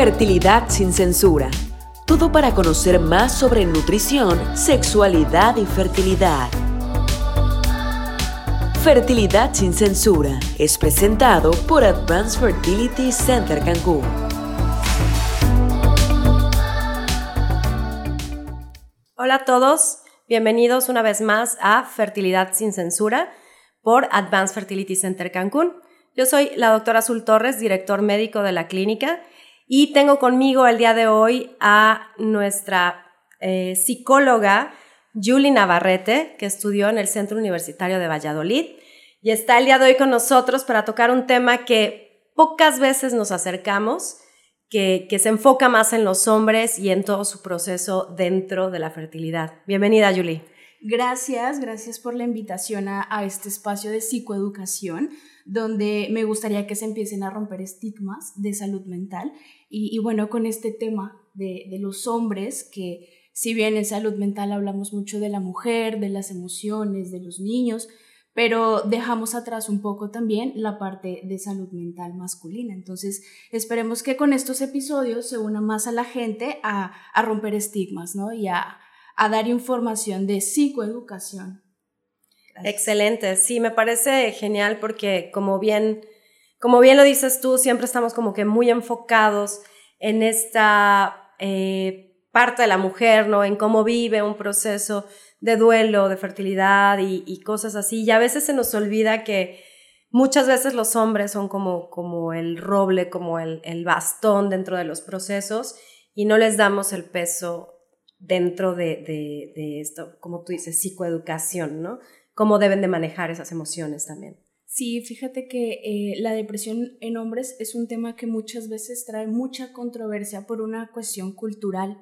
Fertilidad sin censura. Todo para conocer más sobre nutrición, sexualidad y fertilidad. Fertilidad sin censura es presentado por Advanced Fertility Center Cancún. Hola a todos, bienvenidos una vez más a Fertilidad sin censura por Advanced Fertility Center Cancún. Yo soy la doctora Azul Torres, director médico de la clínica, y tengo conmigo el día de hoy a nuestra eh, psicóloga Julie Navarrete, que estudió en el Centro Universitario de Valladolid, y está el día de hoy con nosotros para tocar un tema que pocas veces nos acercamos, que, se enfoca más en los hombres y en todo su proceso dentro de la fertilidad. Bienvenida, Julie. Gracias, gracias por la invitación a, este espacio de psicoeducación, donde me gustaría que se empiecen a romper estigmas de salud mental. Y, bueno, con este tema de, de los hombres, que si bien en salud mental hablamos mucho de la mujer, de las emociones, de los niños, pero dejamos atrás un poco también la parte de salud mental masculina. Entonces, esperemos que con estos episodios se una más a la gente a, romper estigmas, ¿no? Y a, dar información de psicoeducación. Excelente, sí, me parece genial porque como bien, como bien lo dices tú, siempre estamos como que muy enfocados en esta eh, parte de la mujer, ¿no? En cómo vive un proceso de duelo, de fertilidad y, cosas así. Y a veces se nos olvida que muchas veces los hombres son como, como el roble, como el, bastón dentro de los procesos y no les damos el peso dentro de, esto, como tú dices, psicoeducación, ¿no? Cómo deben de manejar esas emociones también. Sí, fíjate que eh, la depresión en hombres es un tema que muchas veces trae mucha controversia por una cuestión cultural,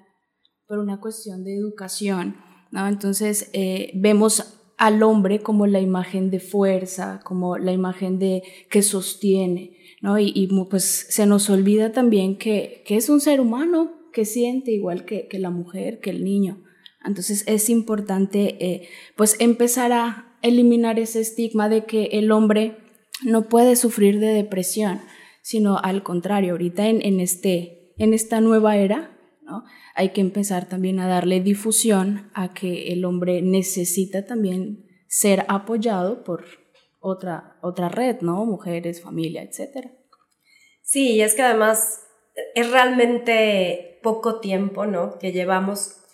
por una cuestión de educación. Entonces eh, vemos al hombre como la imagen de fuerza, como la imagen de que sostiene, ¿no? Y, pues se nos olvida también que, es un ser humano que siente igual que, la mujer, que el niño. Entonces es importante eh, pues empezar a eliminar ese estigma de que el hombre no puede sufrir de depresión, sino al contrario, ahorita en, en, este, en esta nueva era, ¿no? hay que empezar también a darle difusión a que el hombre necesita también ser apoyado por otra, otra red, ¿no? Mujeres, familia, etc. Sí, es que además es realmente poco tiempo, ¿no? Que llevamos eh,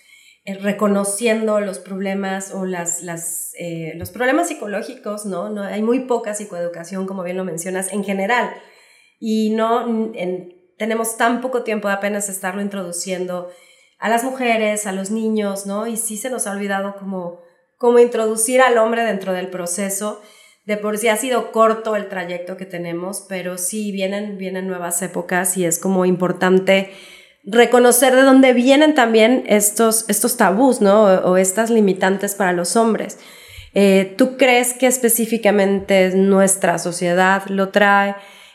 reconociendo los problemas o las, las, eh, los problemas psicológicos, ¿no? ¿no? Hay muy poca psicoeducación, como bien lo mencionas, en general. Y no tenemos tan poco tiempo de apenas estarlo introduciendo a las mujeres, a los niños, ¿no? Y sí se nos ha olvidado como, como introducir al hombre dentro del proceso. De por sí ha sido corto el trayecto que tenemos, pero sí vienen, vienen nuevas épocas y es como importante reconocer de dónde vienen también estos, estos tabús, ¿no? O, estas limitantes para los hombres. Eh, ¿Tú crees que específicamente nuestra sociedad lo trae?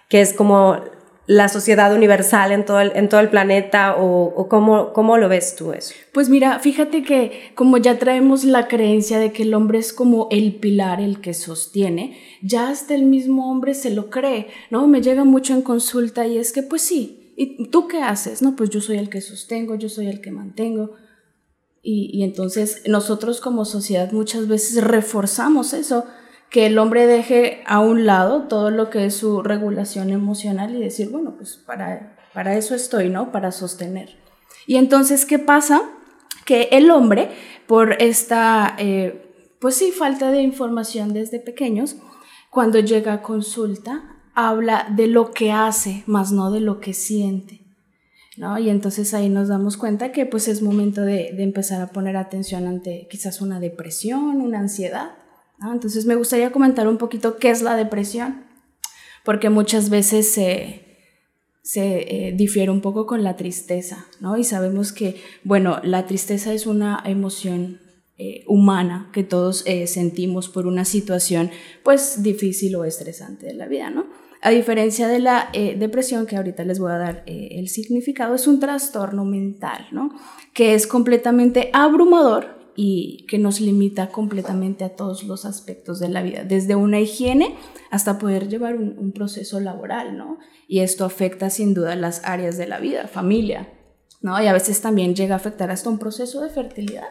Que es como la sociedad universal en todo el, en todo el planeta o, cómo, cómo, lo ves tú eso? Pues mira, fíjate que como ya traemos la creencia de que el hombre es como el pilar, el que sostiene, ya hasta el mismo hombre se lo cree, ¿no? Me llega mucho en consulta y es que pues sí, ¿y tú qué haces? No, pues yo soy el que sostengo, yo soy el que mantengo. Y, entonces nosotros como sociedad muchas veces reforzamos eso que el hombre deje a un lado todo lo que es su regulación emocional y decir, bueno, pues para, para eso estoy, ¿no? Para sostener. Y entonces, ¿qué pasa? Que el hombre, por esta, eh, pues sí, falta de información desde pequeños, cuando llega a consulta, habla de lo que hace, más no de lo que siente. ¿No? Y entonces ahí nos damos cuenta que pues es momento de, de empezar a poner atención ante quizás una depresión, una ansiedad, entonces me gustaría comentar un poquito qué es la depresión, porque muchas veces se, se eh, difiere un poco con la tristeza, ¿no? Y sabemos que, bueno, la tristeza es una emoción eh, humana que todos eh, sentimos por una situación, pues, difícil o estresante de la vida, ¿no? A diferencia de la depresión, que ahorita les voy a dar el significado, es un trastorno mental, ¿no? Que es completamente abrumador y que nos limita completamente a todos los aspectos de la vida, desde una higiene hasta poder llevar un, proceso laboral, ¿no? Y esto afecta sin duda las áreas de la vida, familia, ¿no? Y a veces también llega a afectar hasta un proceso de fertilidad,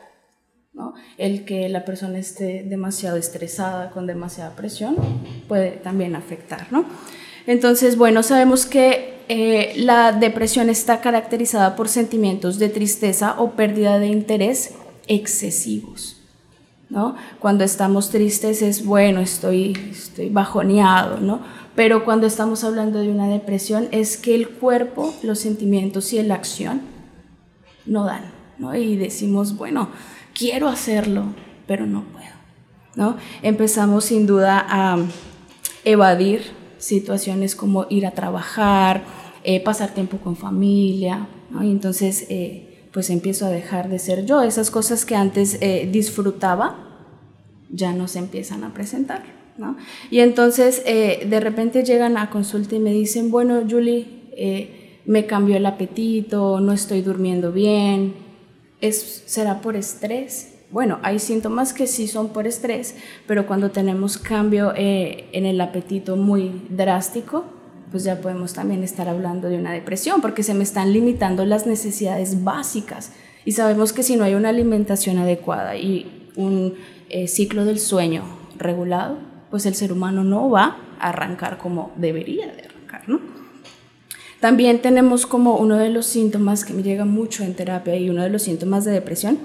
El que la persona esté demasiado estresada, con demasiada presión, puede también afectar, ¿no? Entonces, bueno, sabemos que eh, la depresión está caracterizada por sentimientos de tristeza o pérdida de interés excesivos. ¿no? Cuando estamos tristes es bueno, estoy, estoy bajoneado, ¿no? pero cuando estamos hablando de una depresión es que el cuerpo, los sentimientos y la acción no dan. ¿no? Y decimos, bueno, quiero hacerlo, pero no puedo. ¿no? Empezamos sin duda a evadir situaciones como ir a trabajar, eh, pasar tiempo con familia, y entonces eh, pues empiezo a dejar de ser yo. Esas cosas que antes eh, disfrutaba ya no se empiezan a presentar. ¿no? Y entonces de repente llegan a consulta y me dicen, bueno, Julie, me cambió el apetito, no estoy durmiendo bien, ¿Es, ¿será por estrés? Bueno, hay síntomas que sí son por estrés, pero cuando tenemos cambio eh, en el apetito muy drástico, pues ya podemos también estar hablando de una depresión, porque se me están limitando las necesidades básicas. Y sabemos que si no hay una alimentación adecuada y un eh, ciclo del sueño regulado, pues el ser humano no va a arrancar como debería de arrancar, ¿no? También tenemos como uno de los síntomas que me llega mucho en terapia y uno de los síntomas de depresión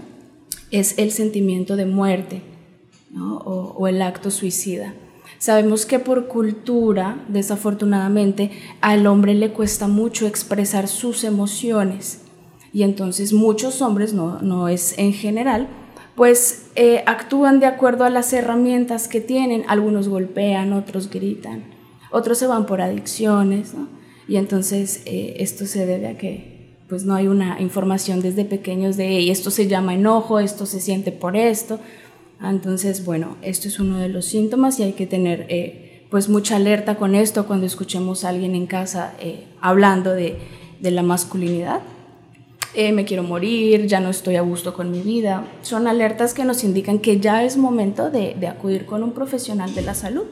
es el sentimiento de muerte o, el acto suicida. Sabemos que por cultura, desafortunadamente, al hombre le cuesta mucho expresar sus emociones y entonces muchos hombres, no, no es en general, pues eh, actúan de acuerdo a las herramientas que tienen. Algunos golpean, otros gritan, otros se van por adicciones, y entonces eh, esto se debe a que pues no hay una información desde pequeños de, hey, esto se llama enojo, esto se siente por esto. Entonces, bueno, esto es uno de los síntomas y hay que tener eh, pues mucha alerta con esto cuando escuchemos a alguien en casa eh, hablando de, de, la masculinidad. Me quiero morir, ya no estoy a gusto con mi vida. Son alertas que nos indican que ya es momento de, de acudir con un profesional de la salud.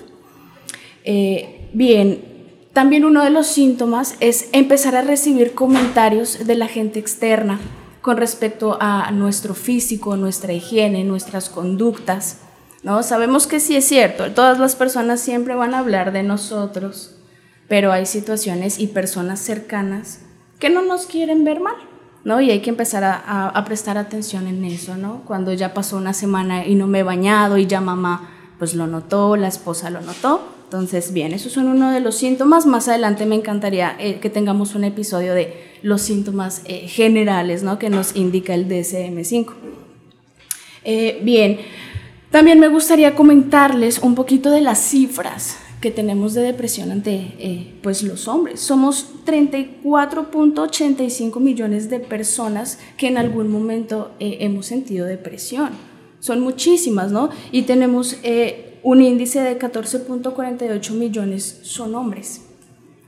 bien, también uno de los síntomas es empezar a recibir comentarios de la gente externa con respecto a nuestro físico, nuestra higiene, nuestras conductas. ¿no? Sabemos que sí es cierto, todas las personas siempre van a hablar de nosotros, pero hay situaciones y personas cercanas que no nos quieren ver mal. ¿no? Y hay que empezar a, prestar atención en eso, ¿no? Cuando ya pasó una semana y no me he bañado y ya mamá pues lo notó, la esposa lo notó, entonces, bien, esos son uno de los síntomas. Más adelante me encantaría eh, que tengamos un episodio de los síntomas eh, generales ¿no? que nos indica el DSM-5. Eh, bien, también me gustaría comentarles un poquito de las cifras que tenemos de depresión ante pues los hombres. Somos 34.85 millones de personas que en algún momento hemos sentido depresión. Son muchísimas, ¿no? Y tenemos un índice de 14.48 millones son hombres,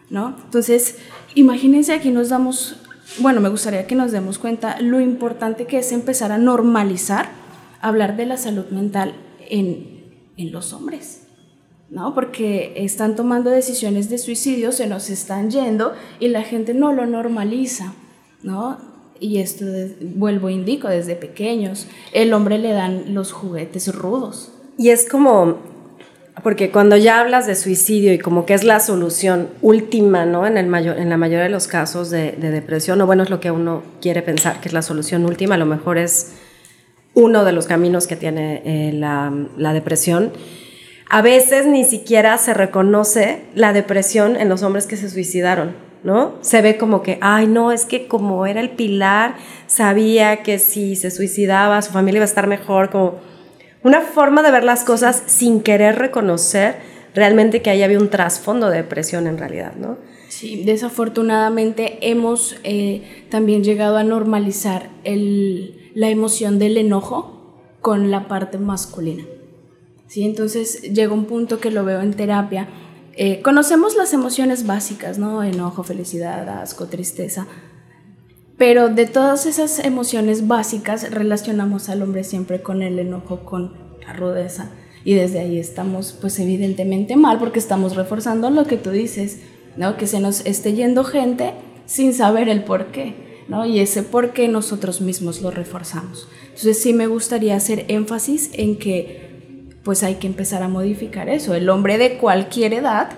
¿no? Entonces, imagínense aquí nos damos, bueno, me gustaría que nos demos cuenta lo importante que es empezar a normalizar hablar de la salud mental en, en los hombres, ¿no? Porque están tomando decisiones de suicidio, se nos están yendo y la gente no lo normaliza, ¿no? Y esto, vuelvo, indico, desde pequeños, el hombre le dan los juguetes rudos, y es como, porque cuando ya hablas de suicidio y como que es la solución última, ¿no? En, el mayor, en la mayoría de los casos de, depresión, o bueno, es lo que uno quiere pensar que es la solución última, a lo mejor es uno de los caminos que tiene eh, la, la depresión. A veces ni siquiera se reconoce la depresión en los hombres que se suicidaron, ¿no? Se ve como que, ay, no, es que como era el pilar, sabía que si se suicidaba su familia iba a estar mejor, como una forma de ver las cosas sin querer reconocer realmente que ahí había un trasfondo de depresión en realidad, ¿no? Sí, desafortunadamente hemos eh, también llegado a normalizar la emoción del enojo con la parte masculina. ¿sí? Entonces llega un punto que lo veo en terapia. Eh, conocemos las emociones básicas, ¿no? Enojo, felicidad, asco, tristeza, Pero de todas esas emociones básicas relacionamos al hombre siempre con el enojo, con la rudeza. Y desde ahí estamos pues evidentemente mal porque estamos reforzando lo que tú dices, ¿no? Que se nos esté yendo gente sin saber el por qué, ¿no? Y ese por qué nosotros mismos lo reforzamos. Entonces sí me gustaría hacer énfasis en que pues hay que empezar a modificar eso. El hombre de cualquier edad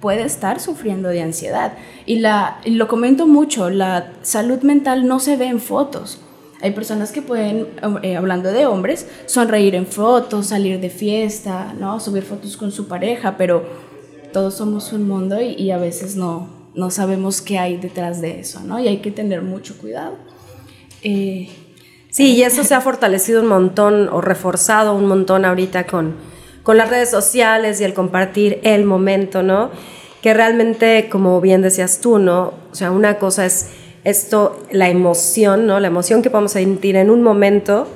puede estar sufriendo de ansiedad. Y, la, lo comento mucho, la salud mental no se ve en fotos. Hay personas que pueden, eh, hablando de hombres, sonreír en fotos, salir de fiesta, ¿no? subir fotos con su pareja, pero todos somos un mundo y, a veces no, no sabemos qué hay detrás de eso, ¿no? Y hay que tener mucho cuidado. Eh, sí, y eso se ha fortalecido un montón o reforzado un montón ahorita con, con las redes sociales y el compartir el momento, ¿no? Que realmente, como bien decías tú, ¿no? O sea, una cosa es esto, la emoción, ¿no? La emoción que podemos sentir en un momento,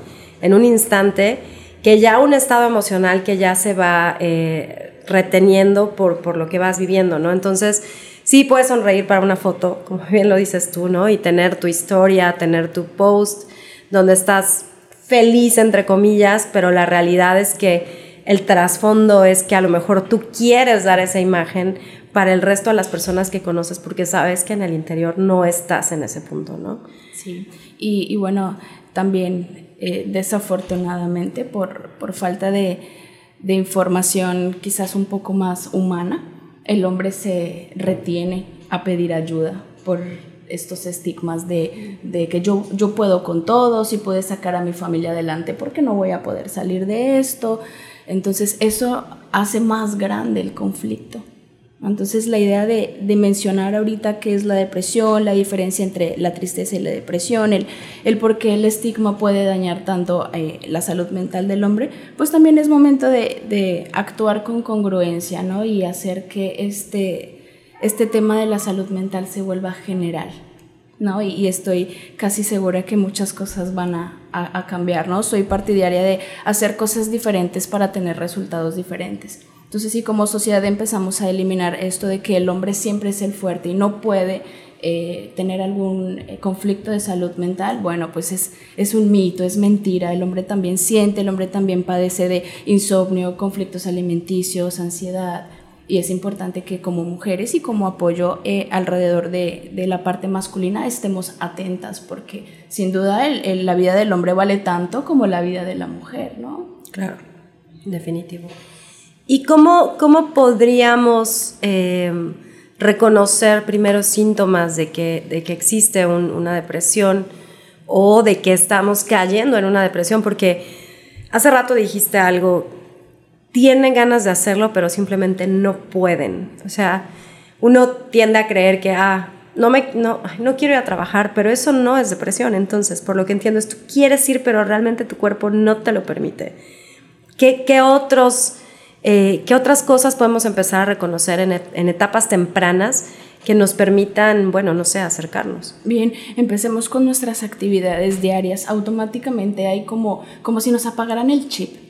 en un instante, que ya un estado emocional que ya se va eh, reteniendo por, por lo que vas viviendo, ¿no? Entonces, sí puedes sonreír para una foto, como bien lo dices tú, ¿no? Y tener tu historia, tener tu post, donde estás feliz, entre comillas, pero la realidad es que el trasfondo es que a lo mejor tú quieres dar esa imagen para el resto de las personas que conoces porque sabes que en el interior no estás en ese punto, ¿no? Sí, y, bueno, también eh, desafortunadamente por, por falta de, de, información quizás un poco más humana, el hombre se retiene a pedir ayuda por estos estigmas de, de, que yo, yo puedo con todo, si puedo sacar a mi familia adelante, porque no voy a poder salir de esto. Entonces eso hace más grande el conflicto. Entonces la idea de, mencionar ahorita qué es la depresión, la diferencia entre la tristeza y la depresión, el, por qué el estigma puede dañar tanto eh, la salud mental del hombre, pues también es momento de, actuar con congruencia ¿no? y hacer que este, este tema de la salud mental se vuelva general. ¿No? Y, estoy casi segura que muchas cosas van a, a, cambiar, ¿no? Soy partidaria de hacer cosas diferentes para tener resultados diferentes. Entonces, si como sociedad empezamos a eliminar esto de que el hombre siempre es el fuerte y no puede eh, tener algún eh, conflicto de salud mental, bueno, pues es, es un mito, es mentira. El hombre también siente, el hombre también padece de insomnio, conflictos alimenticios, ansiedad, y es importante que como mujeres y como apoyo eh, alrededor de, de, la parte masculina estemos atentas porque sin duda el, la vida del hombre vale tanto como la vida de la mujer, ¿no? Claro, definitivo. ¿Y cómo, cómo podríamos em, reconocer primero síntomas de que, de que existe una depresión o de que estamos cayendo en una depresión? Porque hace rato dijiste algo tienen ganas de hacerlo, pero simplemente no pueden. O sea, uno tiende a creer que, ah, no, me, no, no quiero ir a trabajar, pero eso no es depresión. Entonces, por lo que entiendo, es tú quieres ir, pero realmente tu cuerpo no te lo permite. ¿Qué, qué otros, eh, ¿Qué otras cosas podemos empezar a reconocer en, en etapas tempranas que nos permitan, bueno, no sé, acercarnos. Bien, empecemos con nuestras actividades diarias. Automáticamente hay como, como si nos apagaran el chip.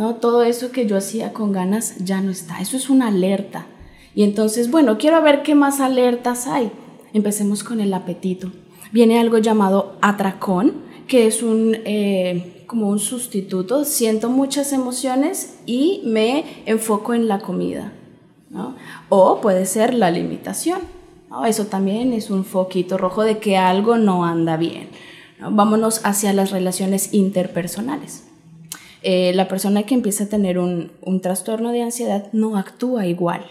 ¿No? Todo eso que yo hacía con ganas ya no está. Eso es una alerta. Y entonces, bueno, quiero ver qué más alertas hay. Empecemos con el apetito. Viene algo llamado atracón, que es un, eh, como un sustituto. Siento muchas emociones y me enfoco en la comida. O puede ser la limitación. Eso también es un foquito rojo de que algo no anda bien. Vámonos hacia las relaciones interpersonales. Eh, la persona que empieza a tener un, trastorno de ansiedad no actúa igual.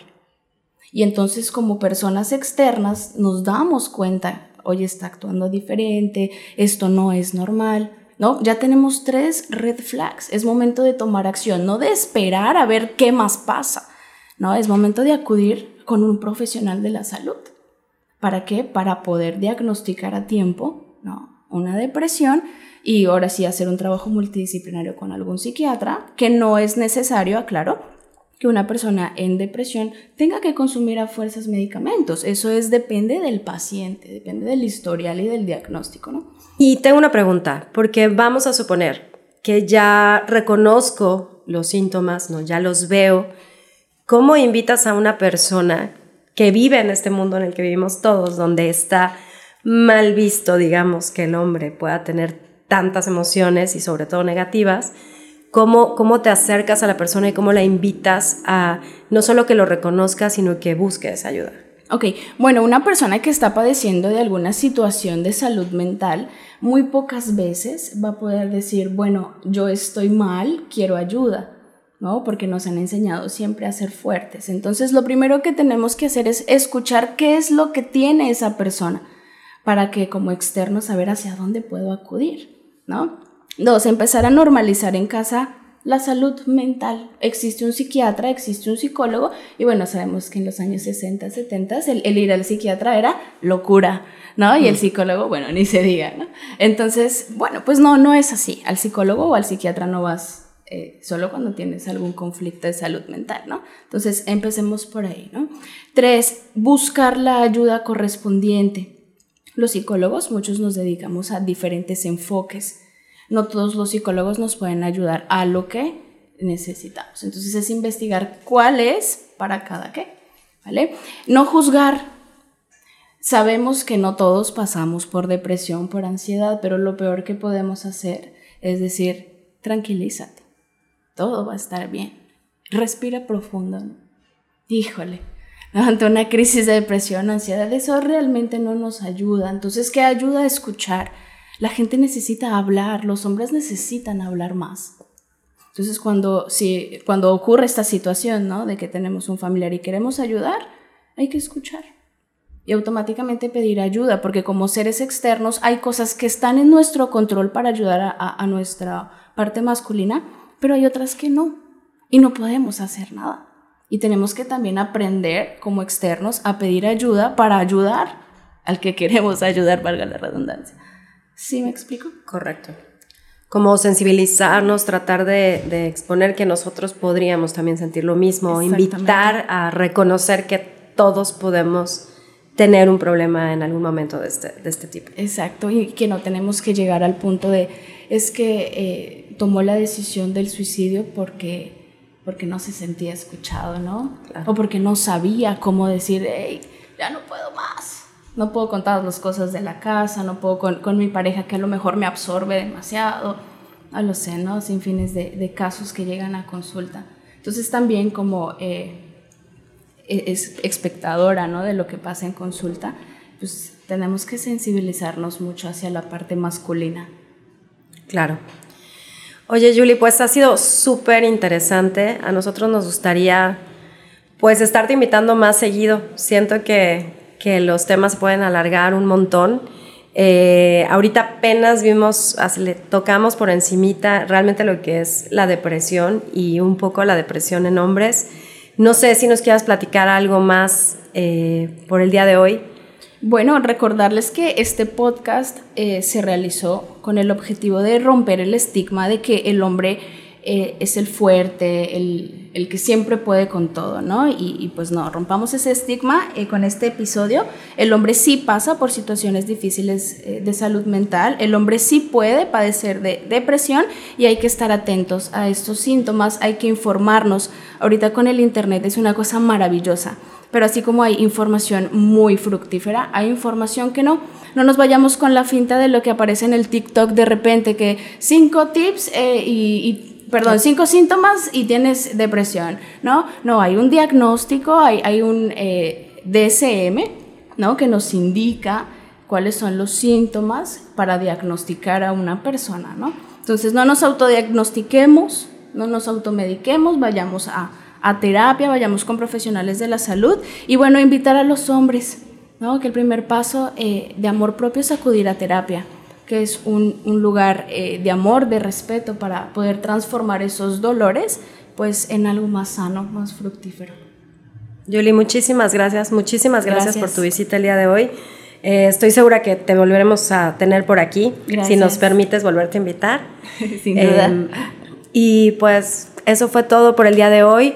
Y entonces como personas externas nos damos cuenta, oye, está actuando diferente, esto no es normal. ¿No? Ya tenemos tres red flags. Es momento de tomar acción, no de esperar a ver qué más pasa. ¿no? Es momento de acudir con un profesional de la salud. ¿Para qué? Para poder diagnosticar a tiempo ¿no? una depresión y ahora sí hacer un trabajo multidisciplinario con algún psiquiatra, que no es necesario, aclaro, que una persona en depresión tenga que consumir a fuerzas medicamentos. Eso es depende del paciente, depende del historial y del diagnóstico, ¿no? Y tengo una pregunta, porque vamos a suponer que ya reconozco los síntomas, ¿no? Ya los veo. ¿Cómo invitas a una persona que vive en este mundo en el que vivimos todos, donde está mal visto, digamos, que el hombre pueda tener tantas emociones y sobre todo negativas, cómo, cómo te acercas a la persona y cómo la invitas a no solo que lo reconozca, sino que busques ayuda. Ok, bueno, una persona que está padeciendo de alguna situación de salud mental, muy pocas veces va a poder decir, bueno, yo estoy mal, quiero ayuda, ¿no? Porque nos han enseñado siempre a ser fuertes. Entonces, lo primero que tenemos que hacer es escuchar qué es lo que tiene esa persona para que como externo saber hacia dónde puedo acudir, ¿no? Dos, empezar a normalizar en casa la salud mental. Existe un psiquiatra, existe un psicólogo, y bueno, sabemos que en los años 60, 70 el, ir al psiquiatra era locura, ¿no? Y el mm. psicólogo, bueno, ni se diga, ¿no? Entonces, bueno, pues no, no es así. Al psicólogo o al psiquiatra no vas eh, solo cuando tienes algún conflicto de salud mental, ¿no? Entonces, empecemos por ahí, ¿no? Tres, buscar la ayuda correspondiente. Los psicólogos, muchos nos dedicamos a diferentes enfoques. No todos los psicólogos nos pueden ayudar a lo que necesitamos. Entonces es investigar cuál es para cada qué, ¿vale? No juzgar. Sabemos que no todos pasamos por depresión, por ansiedad, pero lo peor que podemos hacer es decir, tranquilízate, todo va a estar bien. Respira profundo. Híjole, ante una crisis de depresión, ansiedad, eso realmente no nos ayuda. Entonces, ¿qué ayuda a escuchar? La gente necesita hablar, los hombres necesitan hablar más. Entonces, cuando, si, cuando ocurre esta situación, ¿no? De que tenemos un familiar y queremos ayudar, hay que escuchar. Y automáticamente pedir ayuda, porque como seres externos hay cosas que están en nuestro control para ayudar a, a nuestra parte masculina, pero hay otras que no. Y no podemos hacer nada. Y tenemos que también aprender como externos a pedir ayuda para ayudar al que queremos ayudar, valga la redundancia. ¿Sí me explico? Correcto. Como sensibilizarnos, tratar de, exponer que nosotros podríamos también sentir lo mismo, invitar a reconocer que todos podemos tener un problema en algún momento de este, de este tipo. Exacto, y que no tenemos que llegar al punto de, es que eh, tomó la decisión del suicidio porque porque no se sentía escuchado, ¿no? O porque no sabía cómo decir, hey, ya no puedo más. No puedo contar las cosas de la casa, no puedo con, mi pareja que a lo mejor me absorbe demasiado. A lo sé, ¿no? Sin fines de, casos que llegan a consulta. Entonces también como eh, e, es espectadora, ¿no? De lo que pasa en consulta, pues tenemos que sensibilizarnos mucho hacia la parte masculina. Claro. Oye, Julie, pues ha sido súper interesante. A nosotros nos gustaría, pues, estarte invitando más seguido. Siento que, que los temas pueden alargar un montón. Eh, ahorita apenas vimos, tocamos por encimita realmente lo que es la depresión y un poco la depresión en hombres. No sé si nos quieras platicar algo más eh, por el día de hoy. Bueno, recordarles que este podcast eh, se realizó con el objetivo de romper el estigma de que el hombre eh, es el fuerte, el, el, que siempre puede con todo, ¿no? Y, pues no, rompamos ese estigma eh, con este episodio. El hombre sí pasa por situaciones difíciles de salud mental, el hombre sí puede padecer de depresión y hay que estar atentos a estos síntomas, hay que informarnos. Ahorita con el Internet es una cosa maravillosa pero así como hay información muy fructífera, hay información que no. No nos vayamos con la finta de lo que aparece en el TikTok de repente, que cinco tips eh, y, perdón, cinco síntomas y tienes depresión, ¿no? No, hay un diagnóstico, hay, hay un eh, DSM, ¿no? Que nos indica cuáles son los síntomas para diagnosticar a una persona, ¿no? Entonces, no nos autodiagnostiquemos, no nos automediquemos, vayamos a a terapia, vayamos con profesionales de la salud y bueno, invitar a los hombres, ¿no? que el primer paso eh, de amor propio es acudir a terapia, que es un, lugar eh, de amor, de respeto para poder transformar esos dolores pues en algo más sano, más fructífero. Julie, muchísimas gracias, muchísimas gracias, por tu visita el día de hoy. Eh, estoy segura que te volveremos a tener por aquí, si nos permites volverte a invitar. Sin duda. Em, y pues eso fue todo por el día de hoy